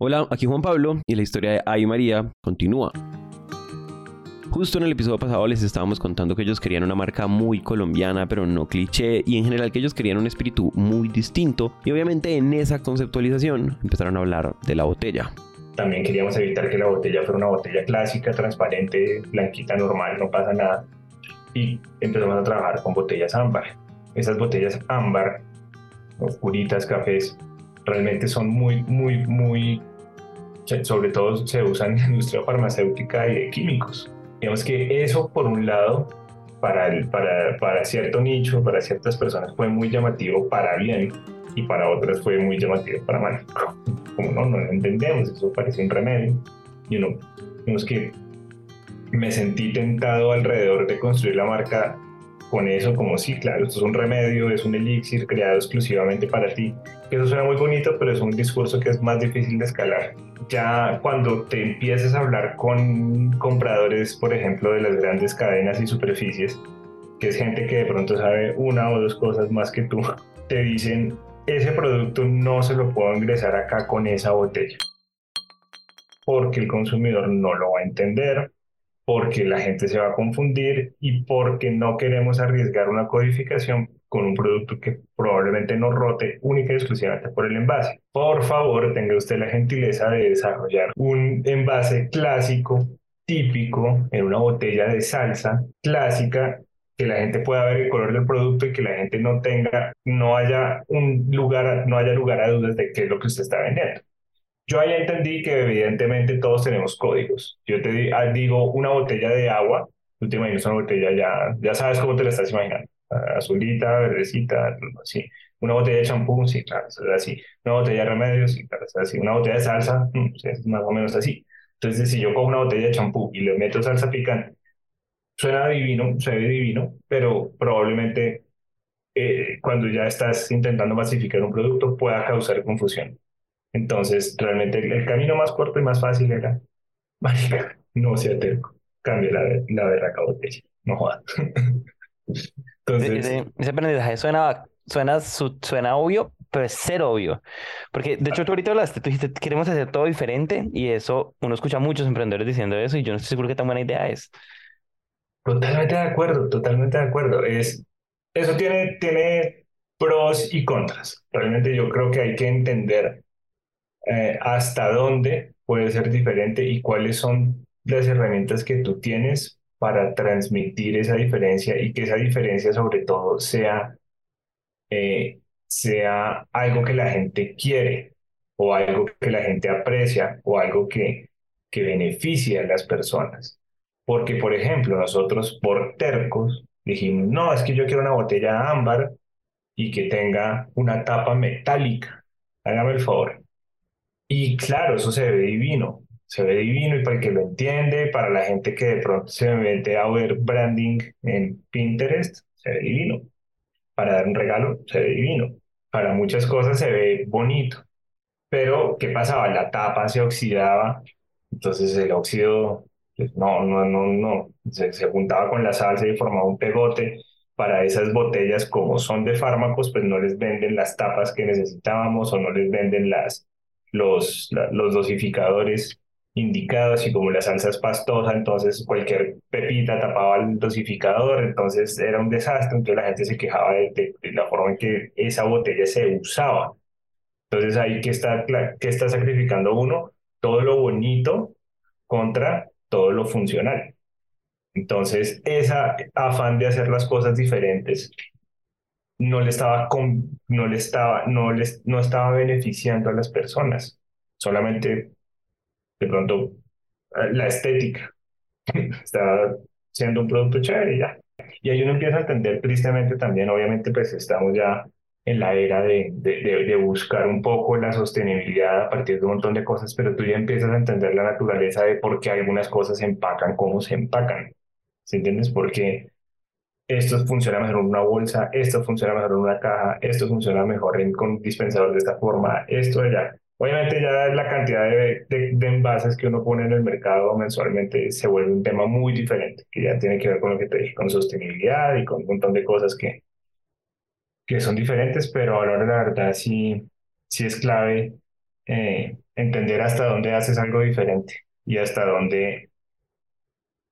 Hola, aquí Juan Pablo y la historia de Ay María continúa. Justo en el episodio pasado les estábamos contando que ellos querían una marca muy colombiana, pero no cliché, y en general que ellos querían un espíritu muy distinto, y obviamente en esa conceptualización empezaron a hablar de la botella. También queríamos evitar que la botella fuera una botella clásica, transparente, blanquita, normal, no pasa nada, y empezamos a trabajar con botellas ámbar. Esas botellas ámbar, oscuritas, cafés, realmente son muy, muy, muy, sobre todo se usan en la industria farmacéutica y de químicos. Digamos que eso, por un lado, para, el, para, para cierto nicho, para ciertas personas fue muy llamativo para bien y para otras fue muy llamativo para mal. Como no, no lo entendemos, eso parece un remedio. Y uno, digamos que me sentí tentado alrededor de construir la marca con eso como sí, claro, esto es un remedio, es un elixir creado exclusivamente para ti. Eso suena muy bonito, pero es un discurso que es más difícil de escalar. Ya cuando te empieces a hablar con compradores, por ejemplo, de las grandes cadenas y superficies, que es gente que de pronto sabe una o dos cosas más que tú, te dicen, ese producto no se lo puedo ingresar acá con esa botella, porque el consumidor no lo va a entender, porque la gente se va a confundir y porque no queremos arriesgar una codificación con un producto que probablemente no rote única y exclusivamente por el envase. Por favor, tenga usted la gentileza de desarrollar un envase clásico, típico, en una botella de salsa clásica que la gente pueda ver el color del producto y que la gente no tenga, no haya un lugar, no haya lugar a dudas de qué es lo que usted está vendiendo. Yo ahí entendí que evidentemente todos tenemos códigos. Yo te ah, digo una botella de agua, tú te imaginas una botella ya, ya sabes cómo te la estás imaginando. Azulita, verdecita, así. Una botella de champú, sí, claro, es así. Una botella de remedios, sí, claro, es así. Una botella de salsa, mm, es más o menos así. Entonces, si yo cojo una botella de champú y le meto salsa picante, suena divino, se ve divino, pero probablemente eh, cuando ya estás intentando masificar un producto pueda causar confusión. Entonces, realmente el, camino más corto y más fácil era, no sea terco, cambia la, la berraca botella, no jodas. Entonces, ese, ese aprendizaje suena, suena, suena obvio, pero es cero obvio. Porque de hecho tú ahorita hablaste, tú dijiste, queremos hacer todo diferente y eso, uno escucha a muchos emprendedores diciendo eso y yo no estoy seguro que tan buena idea es. Totalmente de acuerdo, totalmente de acuerdo. Es, eso tiene, tiene pros y contras. Realmente yo creo que hay que entender eh, hasta dónde puede ser diferente y cuáles son las herramientas que tú tienes para transmitir esa diferencia y que esa diferencia sobre todo sea, eh, sea algo que la gente quiere o algo que la gente aprecia o algo que, que beneficia a las personas. Porque, por ejemplo, nosotros por tercos dijimos, no, es que yo quiero una botella ámbar y que tenga una tapa metálica. Hágame el favor. Y claro, eso se ve divino, se ve divino y para el que lo entiende, para la gente que de pronto se mete a ver branding en Pinterest, se ve divino. Para dar un regalo, se ve divino. Para muchas cosas se ve bonito. Pero, ¿qué pasaba? La tapa se oxidaba, entonces el óxido, pues, no, no, no, no, se, se juntaba con la salsa y formaba un pegote. Para esas botellas, como son de fármacos, pues no les venden las tapas que necesitábamos o no les venden las, los, los dosificadores indicados y como la salsa es pastosa, entonces cualquier pepita tapaba el dosificador, entonces era un desastre, entonces la gente se quejaba de, la forma en que esa botella se usaba. Entonces ahí que está, que está sacrificando uno todo lo bonito contra todo lo funcional. Entonces, esa afán de hacer las cosas diferentes no le estaba, con, no le estaba, no les, no estaba beneficiando a las personas, solamente de pronto eh, la estética. estaba siendo un producto chévere y ya. Y ahí uno empieza a entender tristemente también, obviamente, pues estamos ya en la era de, de, de, buscar un poco la sostenibilidad a partir de un montón de cosas, pero tú ya empiezas a entender la naturaleza de por qué algunas cosas se empacan, cómo se empacan. ¿Sí entiendes? Porque esto funciona mejor en una bolsa, esto funciona mejor en una caja, esto funciona mejor en, con dispensador de esta forma, esto ya. Obviamente ya la cantidad de, de, envases que uno pone en el mercado mensualmente se vuelve un tema muy diferente, que ya tiene que ver con lo que te dije, con sostenibilidad y con un montón de cosas que, que son diferentes, pero ahora la verdad sí, sí es clave eh, entender hasta dónde haces algo diferente y hasta dónde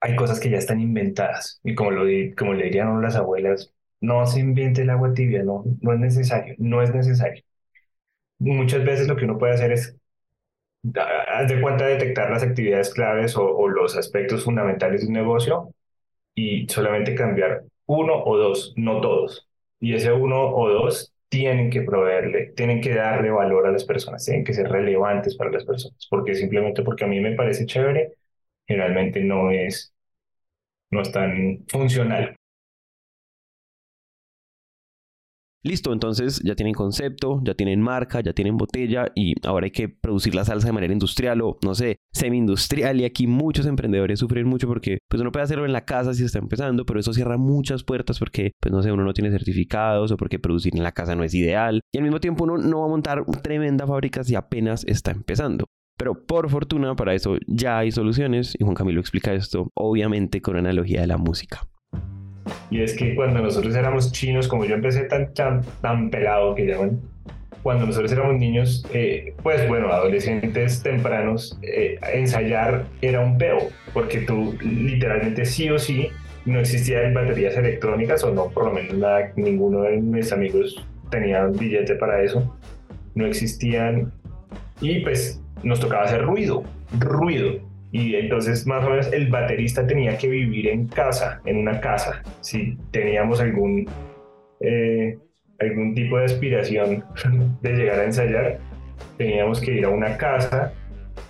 hay cosas que ya están inventadas. Y como, lo, como le dirían las abuelas, no se invente el agua tibia, no, no es necesario, no es necesario. Muchas veces lo que uno puede hacer es haz de cuenta detectar las actividades claves o, o, los aspectos fundamentales de un negocio y solamente cambiar uno o dos, no todos. Y ese uno o dos tienen que proveerle, tienen que darle valor a las personas, tienen que ser relevantes para las personas, porque simplemente porque a mí me parece chévere, generalmente no es, no es tan funcional. Listo, entonces ya tienen concepto, ya tienen marca, ya tienen botella y ahora hay que producir la salsa de manera industrial o no sé, semi-industrial y aquí muchos emprendedores sufren mucho porque pues uno puede hacerlo en la casa si está empezando, pero eso cierra muchas puertas porque pues no sé, uno no tiene certificados o porque producir en la casa no es ideal y al mismo tiempo uno no va a montar tremenda fábrica si apenas está empezando. Pero por fortuna para eso ya hay soluciones y Juan Camilo explica esto obviamente con analogía de la música. Y es que cuando nosotros éramos chinos, como yo empecé tan, tan, pelado que llaman, cuando nosotros éramos niños, eh, pues bueno, adolescentes tempranos, eh, ensayar era un peo, porque tú literalmente sí o sí no existían baterías electrónicas, o no, por lo menos nada, ninguno de mis amigos tenía billete para eso, no existían, y pues nos tocaba hacer ruido, ruido. Y entonces más o menos el baterista tenía que vivir en casa, en una casa. Si teníamos algún, eh, algún tipo de aspiración de llegar a ensayar, teníamos que ir a una casa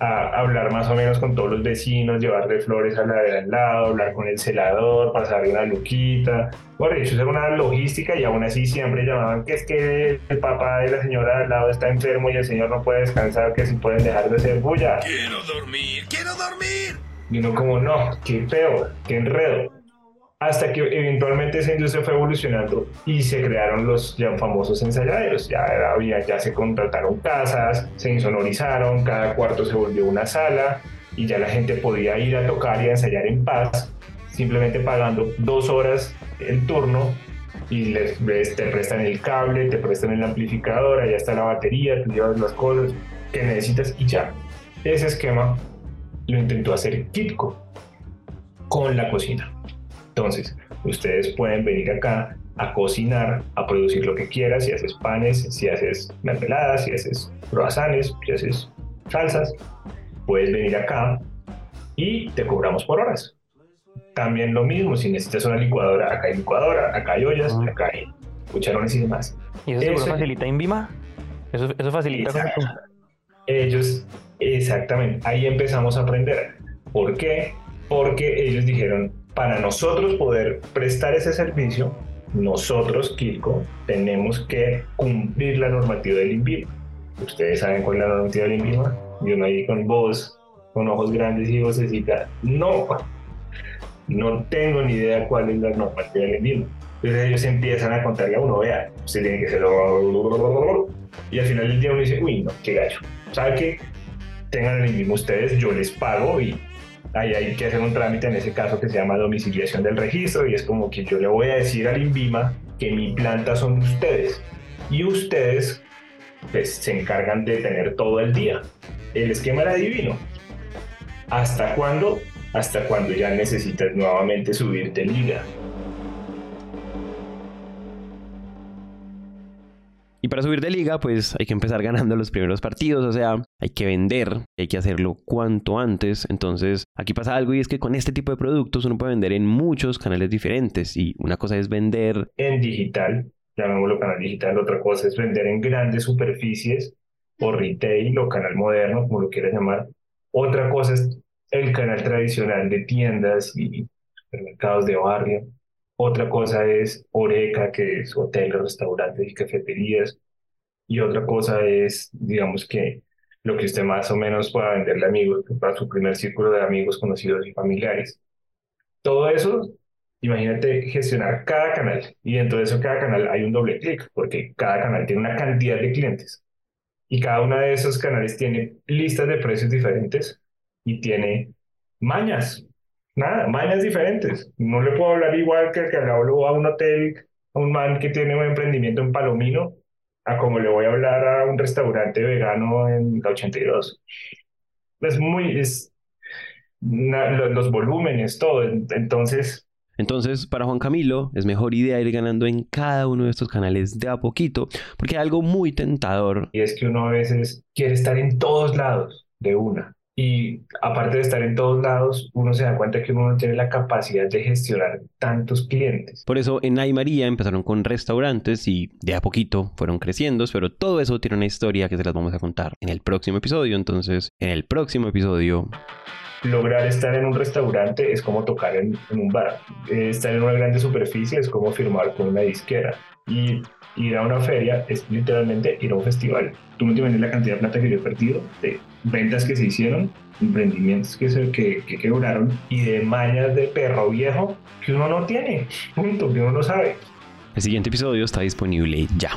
a hablar más o menos con todos los vecinos, llevarle flores a la de al lado, hablar con el celador, pasarle una luquita. Por hecho, era una logística y aún así siempre llamaban que es que el papá de la señora al lado está enfermo y el señor no puede descansar, que si pueden dejar de hacer bulla. Quiero dormir, quiero dormir. Y uno como, no, qué feo, qué enredo hasta que eventualmente esa industria fue evolucionando y se crearon los ya famosos ensayaderos. Ya, había, ya se contrataron casas, se insonorizaron, cada cuarto se volvió una sala y ya la gente podía ir a tocar y a ensayar en paz, simplemente pagando dos horas el turno y les, te prestan el cable, te prestan el amplificador, allá está la batería, tú llevas las cosas que necesitas y ya. Ese esquema lo intentó hacer Kitco con la cocina. Entonces, ustedes pueden venir acá a cocinar, a producir lo que quieras, si haces panes, si haces mermeladas, si haces croissants, si haces salsas, puedes venir acá y te cobramos por horas. También lo mismo, si necesitas una licuadora, acá hay licuadora, acá hay ollas, acá hay cucharones y demás. ¿Y eso, eso facilita Invima? ¿Eso, eso facilita? Ellos, exactamente, ahí empezamos a aprender. ¿Por qué? Porque ellos dijeron, para nosotros poder prestar ese servicio, nosotros, Kilco, tenemos que cumplir la normativa del INVIMA. Ustedes saben cuál es la normativa del INVIMA. Yo no ahí con voz, con ojos grandes y vocecita. No, no tengo ni idea cuál es la normativa del INVIMA. Entonces ellos empiezan a contarle a uno, vea, usted tiene que hacerlo. Y al final del día uno dice, uy, no, qué gallo. ¿Sabe qué? Tengan el INVIMA ustedes, yo les pago y ahí hay que hacer un trámite en ese caso que se llama domiciliación del registro y es como que yo le voy a decir al INVIMA que mi planta son ustedes y ustedes pues, se encargan de tener todo el día. El esquema era divino. ¿Hasta cuándo? Hasta cuando ya necesitas nuevamente subir de liga. Y para subir de liga, pues hay que empezar ganando los primeros partidos, o sea, hay que vender, hay que hacerlo cuanto antes. Entonces, aquí pasa algo y es que con este tipo de productos uno puede vender en muchos canales diferentes y una cosa es vender en digital, llamémoslo canal digital, otra cosa es vender en grandes superficies o retail o canal moderno, como lo quieras llamar. Otra cosa es el canal tradicional de tiendas y supermercados de barrio. Otra cosa es Oreca, que es hoteles, restaurantes y cafeterías. Y otra cosa es, digamos que lo que usted más o menos pueda venderle a amigos, para su primer círculo de amigos, conocidos y familiares. Todo eso, imagínate gestionar cada canal. Y dentro de eso, cada canal hay un doble clic, porque cada canal tiene una cantidad de clientes. Y cada uno de esos canales tiene listas de precios diferentes y tiene mañas nada, mañas diferentes. No le puedo hablar igual que el que le hablo a un hotel, a un man que tiene un emprendimiento en Palomino, a como le voy a hablar a un restaurante vegano en la 82. Es muy, es, los volúmenes, todo. Entonces, entonces, para Juan Camilo es mejor idea ir ganando en cada uno de estos canales de a poquito, porque hay algo muy tentador. Y es que uno a veces quiere estar en todos lados de una. Y aparte de estar en todos lados, uno se da cuenta que uno no tiene la capacidad de gestionar tantos clientes. Por eso en Ay María empezaron con restaurantes y de a poquito fueron creciendo, pero todo eso tiene una historia que se las vamos a contar en el próximo episodio. Entonces, en el próximo episodio lograr estar en un restaurante es como tocar en, un bar. Eh, estar en una grande superficie es como firmar con una disquera. Y ir a una feria es literalmente ir a un festival. Tú no te imaginas la cantidad de plata que yo he perdido, de ventas que se hicieron, emprendimientos que, se, que, que quebraron y de mañas de perro viejo que uno no tiene, punto, que uno no sabe. El siguiente episodio está disponible ya.